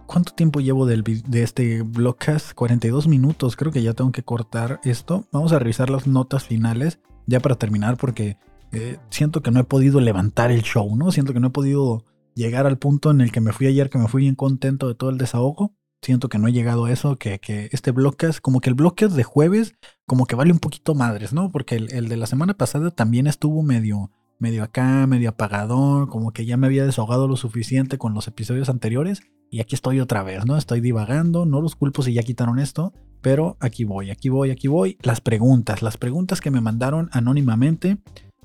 ¿Cuánto tiempo llevo del, de este blogcast? 42 minutos, creo que ya tengo que cortar esto. Vamos a revisar las notas finales ya para terminar porque eh, siento que no he podido levantar el show, ¿no? Siento que no he podido llegar al punto en el que me fui ayer, que me fui bien contento de todo el desahogo. Siento que no he llegado a eso, que, que este bloqueas, como que el bloqueas de jueves, como que vale un poquito madres, ¿no? Porque el, de la semana pasada también estuvo medio, medio acá, medio apagadón, como que ya me había desahogado lo suficiente con los episodios anteriores. Y aquí estoy otra vez, ¿no? Estoy divagando, no los culpo si ya quitaron esto, pero aquí voy, aquí voy, aquí voy. Las preguntas, las preguntas que me mandaron anónimamente,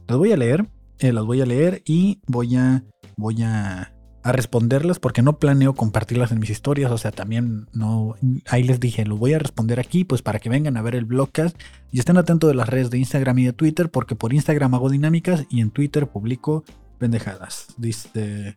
las voy a leer, eh, las voy a leer y voy a voy a, responderlas porque no planeo compartirlas en mis historias. O sea, también no. Ahí les dije, lo voy a responder aquí, pues para que vengan a ver el blogcast y estén atentos de las redes de Instagram y de Twitter, porque por Instagram hago dinámicas y en Twitter publico pendejadas. Dice.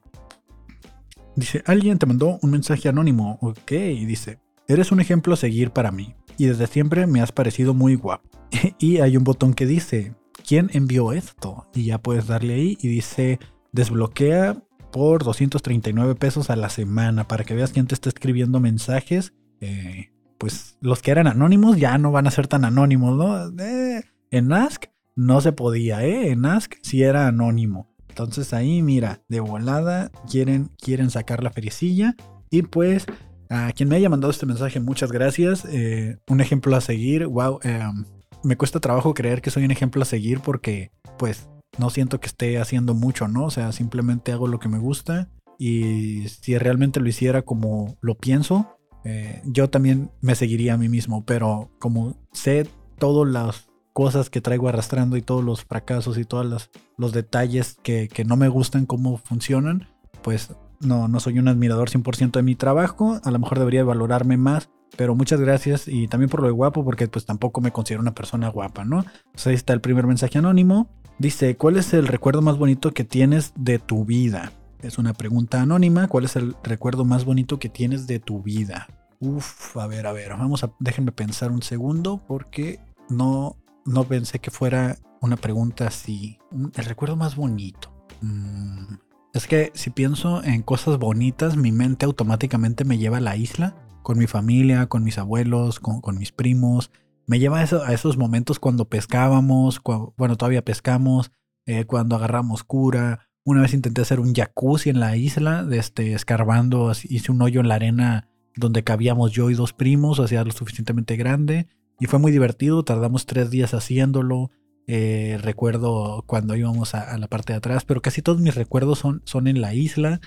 Dice, alguien te mandó un mensaje anónimo. Ok, y dice, eres un ejemplo a seguir para mí. Y desde siempre me has parecido muy guapo. y hay un botón que dice, ¿quién envió esto? Y ya puedes darle ahí y dice desbloquea por 239 pesos a la semana para que veas quién te está escribiendo mensajes. Eh, pues los que eran anónimos ya no van a ser tan anónimos, ¿no? Eh, en Ask no se podía, ¿eh? En Ask sí era anónimo. Entonces ahí, mira, de volada quieren, quieren sacar la fericilla. Y pues, a quien me haya mandado este mensaje, muchas gracias. Eh, un ejemplo a seguir. Wow, em, me cuesta trabajo creer que soy un ejemplo a seguir porque, pues, no siento que esté haciendo mucho, ¿no? O sea, simplemente hago lo que me gusta y si realmente lo hiciera como lo pienso, eh, yo también me seguiría a mí mismo, pero como sé todas las cosas que traigo arrastrando y todos los fracasos y todos los, detalles que, que, no me gustan cómo funcionan, pues no, no soy un admirador 100% de mi trabajo, a lo mejor debería valorarme más, pero muchas gracias y también por lo de guapo, porque pues tampoco me considero una persona guapa, ¿no? Pues ahí está el primer mensaje anónimo. Dice, ¿cuál es el recuerdo más bonito que tienes de tu vida? Es una pregunta anónima. ¿Cuál es el recuerdo más bonito que tienes de tu vida? Uf, a ver, a ver, vamos a, déjenme pensar un segundo porque no, no pensé que fuera una pregunta así. El recuerdo más bonito. Mm, es que si pienso en cosas bonitas, mi mente automáticamente me lleva a la isla, con mi familia, con mis abuelos, con, mis primos. Me lleva a, esos momentos cuando pescábamos, bueno, todavía pescamos, eh, cuando agarramos cura. Una vez intenté hacer un jacuzzi en la isla, este, escarbando, hice un hoyo en la arena donde cabíamos yo y dos primos, hacía lo suficientemente grande. Y fue muy divertido, tardamos tres días haciéndolo. Eh, recuerdo cuando íbamos a, la parte de atrás, pero casi todos mis recuerdos son, son en la isla.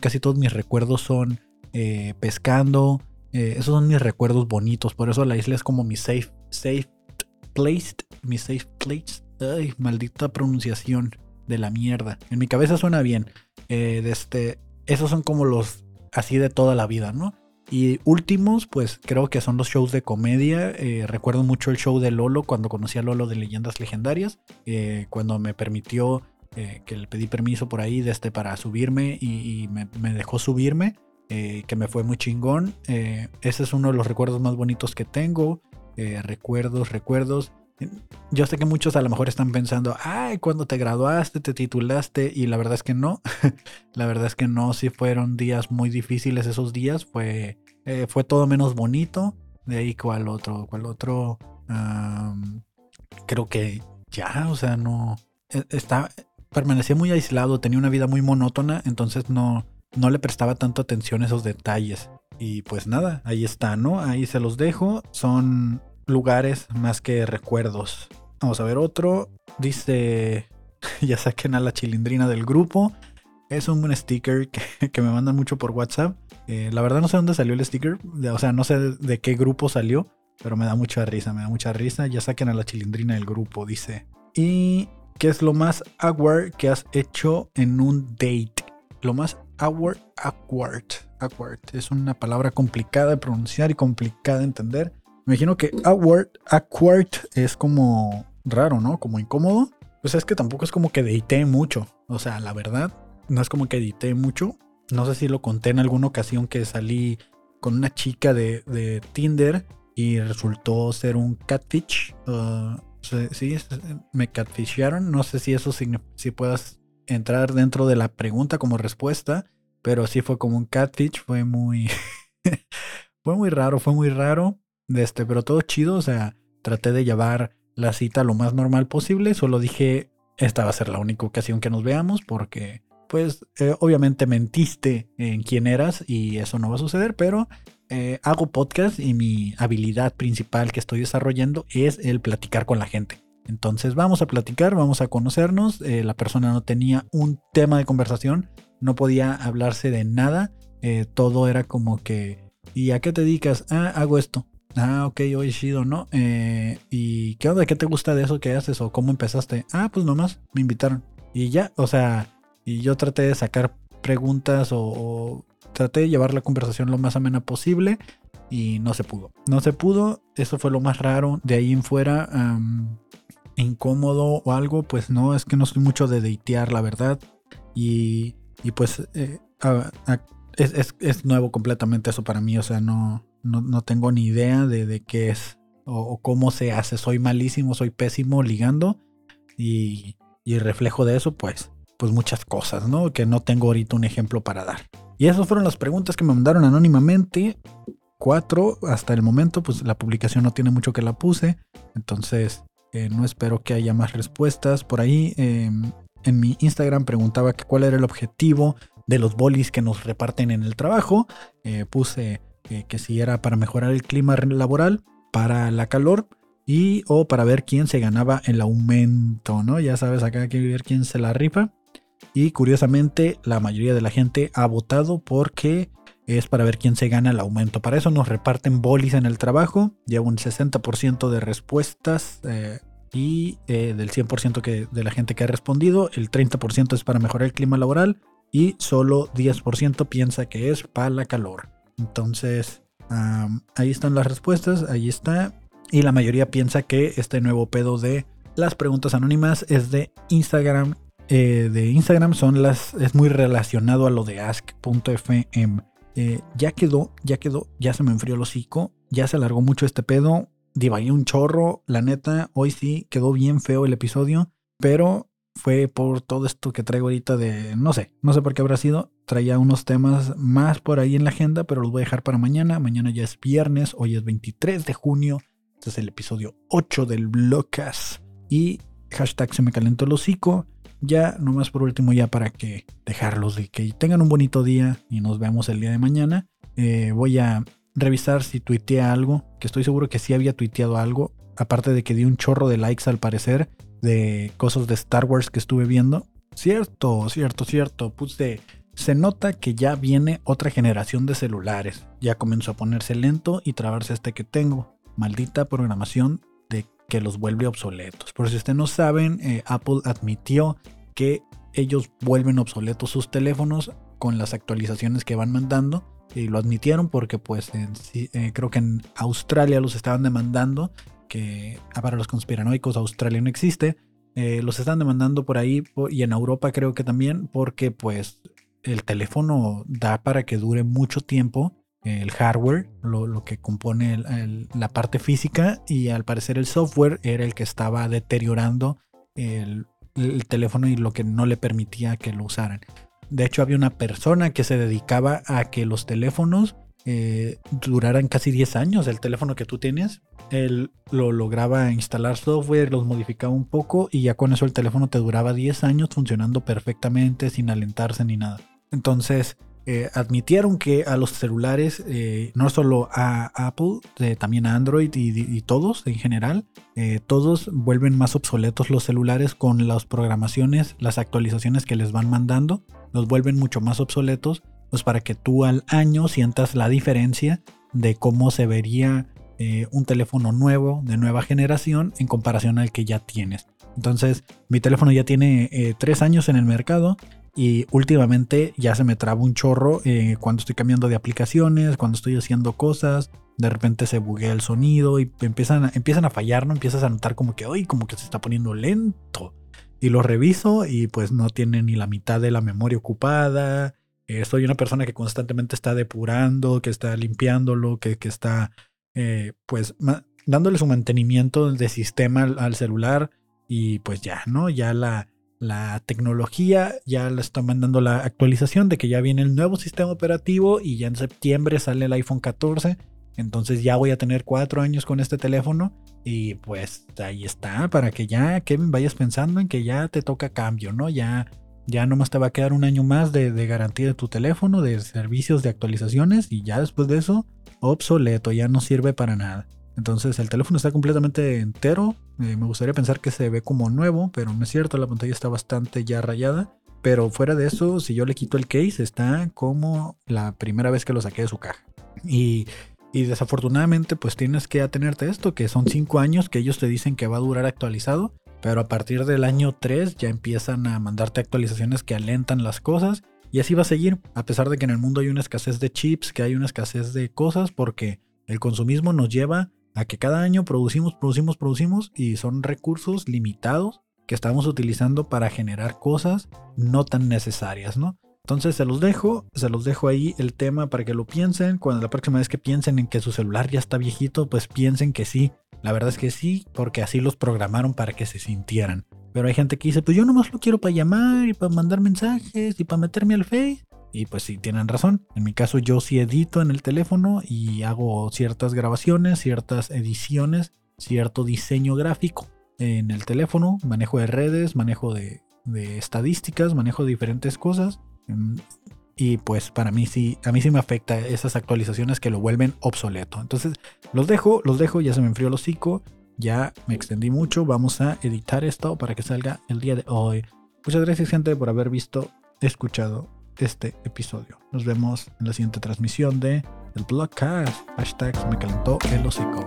Casi todos mis recuerdos son eh, pescando. Eh, esos son mis recuerdos bonitos. Por eso la isla es como mi safe, safe place. Mi safe place. Ay, maldita pronunciación de la mierda. En mi cabeza suena bien. este, esos son como los así de toda la vida, ¿no? Y últimos, pues creo que son los shows de comedia. Eh, recuerdo mucho el show de Lolo cuando conocí a Lolo de Leyendas Legendarias, eh, cuando me permitió, eh, que le pedí permiso por ahí este, para subirme y, me, dejó subirme, que me fue muy chingón. ese es uno de los recuerdos más bonitos que tengo. recuerdos, recuerdos. Yo sé que muchos a lo mejor están pensando, ay, cuando te graduaste, te titulaste, y la verdad es que no. la verdad es que no, sí fueron días muy difíciles esos días, fue, eh, fue todo menos bonito. De ahí, ¿cuál otro? ¿Cuál otro? creo que ya, o sea, no. E, está, permanecía muy aislado, tenía una vida muy monótona, entonces no, no le prestaba tanto atención a esos detalles. Y pues nada, ahí está, ¿no? Ahí se los dejo. Son lugares más que recuerdos. Vamos a ver otro. Dice, ya saquen a la chilindrina del grupo. Es un sticker que, me mandan mucho por WhatsApp. Eh, la verdad no sé dónde salió el sticker. O sea, no sé de, qué grupo salió. Pero me da mucha risa, me da mucha risa. Ya saquen a la chilindrina del grupo, dice. ¿Y qué es lo más awkward que has hecho en un date? Lo más awkward, awkward, awkward. Es una palabra complicada de pronunciar y complicada de entender. Me imagino que awkward, awkward es como raro, ¿no? Como incómodo. Pues es que tampoco es como que edité mucho. O sea, la verdad, no es como que edité mucho. No sé si lo conté en alguna ocasión que salí con una chica de, Tinder y resultó ser un catfish. Uh, sí, me catfisharon. No sé si eso si puedas entrar dentro de la pregunta como respuesta, pero sí fue como un catfish. Fue muy, fue muy raro, fue muy raro. De este, pero todo chido, o sea, traté de llevar la cita lo más normal posible, solo dije, esta va a ser la única ocasión que nos veamos porque, pues, eh, obviamente mentiste en quién eras y eso no va a suceder, pero eh, hago podcast y mi habilidad principal que estoy desarrollando es el platicar con la gente. Entonces vamos a platicar, vamos a conocernos. Eh, la persona no tenía un tema de conversación, no podía hablarse de nada. todo era como que, ¿y a qué te dedicas? Ah, hago esto. Ah, ok, hoy chido, ¿no? Eh, ¿Y qué onda? ¿Qué te gusta de eso que haces? ¿O cómo empezaste? Ah, pues nomás, me invitaron. Y ya, o sea, y yo traté de sacar preguntas o, traté de llevar la conversación lo más amena posible y no se pudo. No se pudo, eso fue lo más raro. De ahí en fuera, incómodo o algo, pues no, es que no soy mucho de deitear, la verdad. Y, y pues eh, es, es, nuevo completamente eso para mí, o sea, no, no, tengo ni idea de, qué es o, cómo se hace. Soy malísimo, soy pésimo ligando y, y reflejo de eso, pues, pues muchas cosas, ¿no? Que no tengo ahorita un ejemplo para dar. Y esas fueron las preguntas que me mandaron anónimamente. Cuatro hasta el momento, pues la publicación no tiene mucho que la puse. Entonces, eh, no espero que haya más respuestas. Por ahí em, en mi Instagram preguntaba que cuál era el objetivo de los bolis que nos reparten en el trabajo. Eh, puse que, si era para mejorar el clima laboral, para la calor y o para ver quién se ganaba el aumento, ¿no? Ya sabes, acá hay que ver quién se la rifa. Y curiosamente, la mayoría de la gente ha votado porque es para ver quién se gana el aumento. Para eso nos reparten bolis en el trabajo. Lleva un 60% de respuestas eh, y eh, del 100% que, de la gente que ha respondido, el 30% es para mejorar el clima laboral y solo 10% piensa que es para la calor. Entonces, ahí están las respuestas, ahí está. Y la mayoría piensa que este nuevo pedo de las preguntas anónimas es de Instagram. Eh, de Instagram son las. es muy relacionado a lo de ask.fm. Eh, ya quedó, ya quedó, ya se me enfrió el hocico, ya se alargó mucho este pedo. divagué un chorro. La neta, hoy sí quedó bien feo el episodio, pero fue por todo esto que traigo ahorita de, no sé, no sé por qué habrá sido. Traía unos temas más por ahí en la agenda, pero los voy a dejar para mañana. Mañana ya es viernes, hoy es 23 de junio. Este es el episodio 8 del Blocas. Y hashtag se me calentó el hocico. Ya, nomás por último, ya para que dejarlos y que tengan un bonito día y nos vemos el día de mañana. Eh, voy a revisar si tuiteé algo, que estoy seguro que sí había tuiteado algo, aparte de que di un chorro de likes al parecer de cosas de Star Wars que estuve viendo. Cierto, cierto, cierto. Puse, se nota que ya viene otra generación de celulares. Ya comenzó a ponerse lento y trabarse este que tengo. Maldita programación de que los vuelve obsoletos. Por si ustedes no saben, eh, Apple admitió que ellos vuelven obsoletos sus teléfonos con las actualizaciones que van mandando y lo admitieron porque pues eh, creo que en Australia los estaban demandando, que ah, para los conspiranoicos Australia no existe, eh, los están demandando por ahí y en Europa creo que también porque pues el teléfono da para que dure mucho tiempo el hardware, lo, que compone la parte física y al parecer el software era el que estaba deteriorando el teléfono y lo que no le permitía que lo usaran. De hecho, había una persona que se dedicaba a que los teléfonos eh, casi 10 años. El teléfono que tú tienes, él lo lograba instalar software, los modificaba un poco y ya con eso el teléfono te duraba 10 años funcionando perfectamente, sin alentarse ni nada. Entonces, eh, admitieron que a los celulares, eh, no solo a Apple, eh, también a Android y, todos en general, todos vuelven más obsoletos los celulares con las programaciones, las actualizaciones que les van mandando, los vuelven mucho más obsoletos, pues para que tú al año sientas la diferencia de cómo se vería un teléfono nuevo, de nueva generación, en comparación al que ya tienes. Entonces, mi teléfono ya tiene tres años en el mercado y últimamente ya se me traba un chorro eh, cuando estoy cambiando de aplicaciones, cuando estoy haciendo cosas. De repente se buguea el sonido y empiezan empiezan a fallar, ¿no? Empiezas a notar como que, hoy como que se está poniendo lento. Y lo reviso y pues no tiene ni la mitad de la memoria ocupada. Eh, soy una persona que constantemente está depurando, que está limpiándolo, que, que está eh, pues dándole su mantenimiento de sistema al celular. Y pues ya, ¿no? Ya la, la tecnología ya le está mandando la actualización de que ya viene el nuevo sistema operativo y ya en septiembre sale el iPhone 14. Entonces ya voy a tener cuatro años con este teléfono y pues ahí está, para que ya, Kevin, vayas pensando en que ya te toca cambio, ¿no? Ya, ya nomás te va a quedar un año más de, garantía de tu teléfono, de servicios de actualizaciones y ya después de eso, obsoleto, ya no sirve para nada. Entonces el teléfono está completamente entero. Eh, me gustaría pensar que se ve como nuevo, pero no es cierto, la pantalla está bastante ya rayada. Pero fuera de eso, si yo le quito el case, está como la primera vez que lo saqué de su caja. Y, desafortunadamente, pues tienes que atenerte esto, que son 5 años que ellos te dicen que va a durar actualizado. Pero a partir del año 3 ya empiezan a mandarte actualizaciones que alentan las cosas. Y así va a seguir, a pesar de que en el mundo hay una escasez de chips, que hay una escasez de cosas, porque el consumismo nos lleva a que cada año producimos, producimos, producimos y son recursos limitados que estamos utilizando para generar cosas no tan necesarias, ¿no? Entonces se los dejo, se los dejo ahí el tema para que lo piensen. Cuando la próxima vez que piensen en que su celular ya está viejito, pues piensen que sí. La verdad es que sí, porque así los programaron para que se sintieran. Pero hay gente que dice, pues yo nomás lo quiero para llamar y para mandar mensajes y para meterme al Face. Y pues sí, tienen razón. En mi caso yo sí edito en el teléfono y hago ciertas grabaciones, ciertas ediciones, cierto diseño gráfico en el teléfono, manejo de redes, manejo de, estadísticas, manejo de diferentes cosas. Y pues para mí sí, a mí sí me afecta esas actualizaciones que lo vuelven obsoleto. Entonces los dejo, los dejo, ya se me enfrió el hocico, ya me extendí mucho, vamos a editar esto para que salga el día de hoy. Muchas gracias gente por haber visto, escuchado este episodio. Nos vemos en la siguiente transmisión de el Blogcast. Hashtag me calentó el hocico.